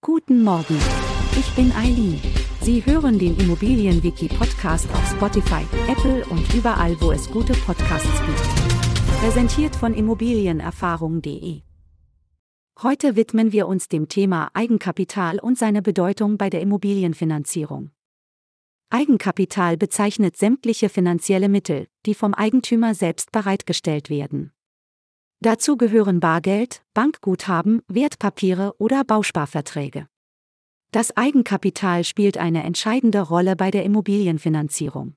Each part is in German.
Guten Morgen. Ich bin Eileen. Sie hören den Immobilienwiki-Podcast auf Spotify, Apple und überall, wo es gute Podcasts gibt. Präsentiert von Immobilienerfahrung.de. Heute widmen wir uns dem Thema Eigenkapital und seine Bedeutung bei der Immobilienfinanzierung. Eigenkapital bezeichnet sämtliche finanzielle Mittel, die vom Eigentümer selbst bereitgestellt werden. Dazu gehören Bargeld, Bankguthaben, Wertpapiere oder Bausparverträge. Das Eigenkapital spielt eine entscheidende Rolle bei der Immobilienfinanzierung.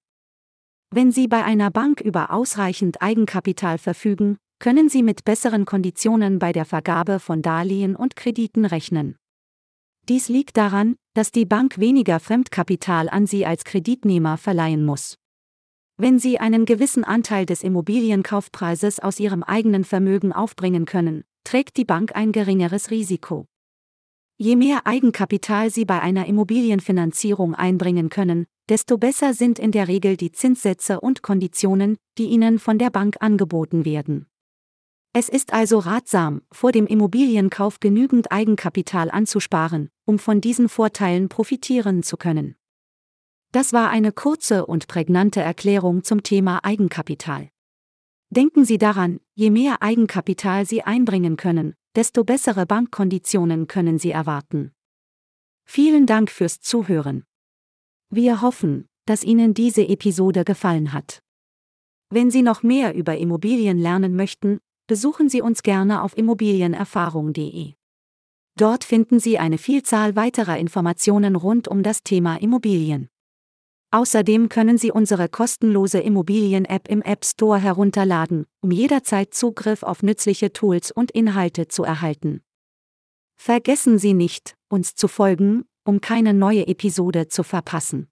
Wenn Sie bei einer Bank über ausreichend Eigenkapital verfügen, können Sie mit besseren Konditionen bei der Vergabe von Darlehen und Krediten rechnen. Dies liegt daran, dass die Bank weniger Fremdkapital an Sie als Kreditnehmer verleihen muss. Wenn Sie einen gewissen Anteil des Immobilienkaufpreises aus Ihrem eigenen Vermögen aufbringen können, trägt die Bank ein geringeres Risiko. Je mehr Eigenkapital Sie bei einer Immobilienfinanzierung einbringen können, desto besser sind in der Regel die Zinssätze und Konditionen, die Ihnen von der Bank angeboten werden. Es ist also ratsam, vor dem Immobilienkauf genügend Eigenkapital anzusparen, um von diesen Vorteilen profitieren zu können. Das war eine kurze und prägnante Erklärung zum Thema Eigenkapital. Denken Sie daran, je mehr Eigenkapital Sie einbringen können, desto bessere Bankkonditionen können Sie erwarten. Vielen Dank fürs Zuhören. Wir hoffen, dass Ihnen diese Episode gefallen hat. Wenn Sie noch mehr über Immobilien lernen möchten, besuchen Sie uns gerne auf immobilienerfahrung.de. Dort finden Sie eine Vielzahl weiterer Informationen rund um das Thema Immobilien. Außerdem können Sie unsere kostenlose Immobilien-App im App Store herunterladen, um jederzeit Zugriff auf nützliche Tools und Inhalte zu erhalten. Vergessen Sie nicht, uns zu folgen, um keine neue Episode zu verpassen.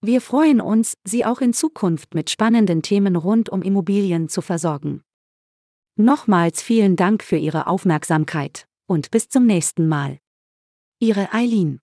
Wir freuen uns, Sie auch in Zukunft mit spannenden Themen rund um Immobilien zu versorgen. Nochmals vielen Dank für Ihre Aufmerksamkeit und bis zum nächsten Mal. Ihre Eileen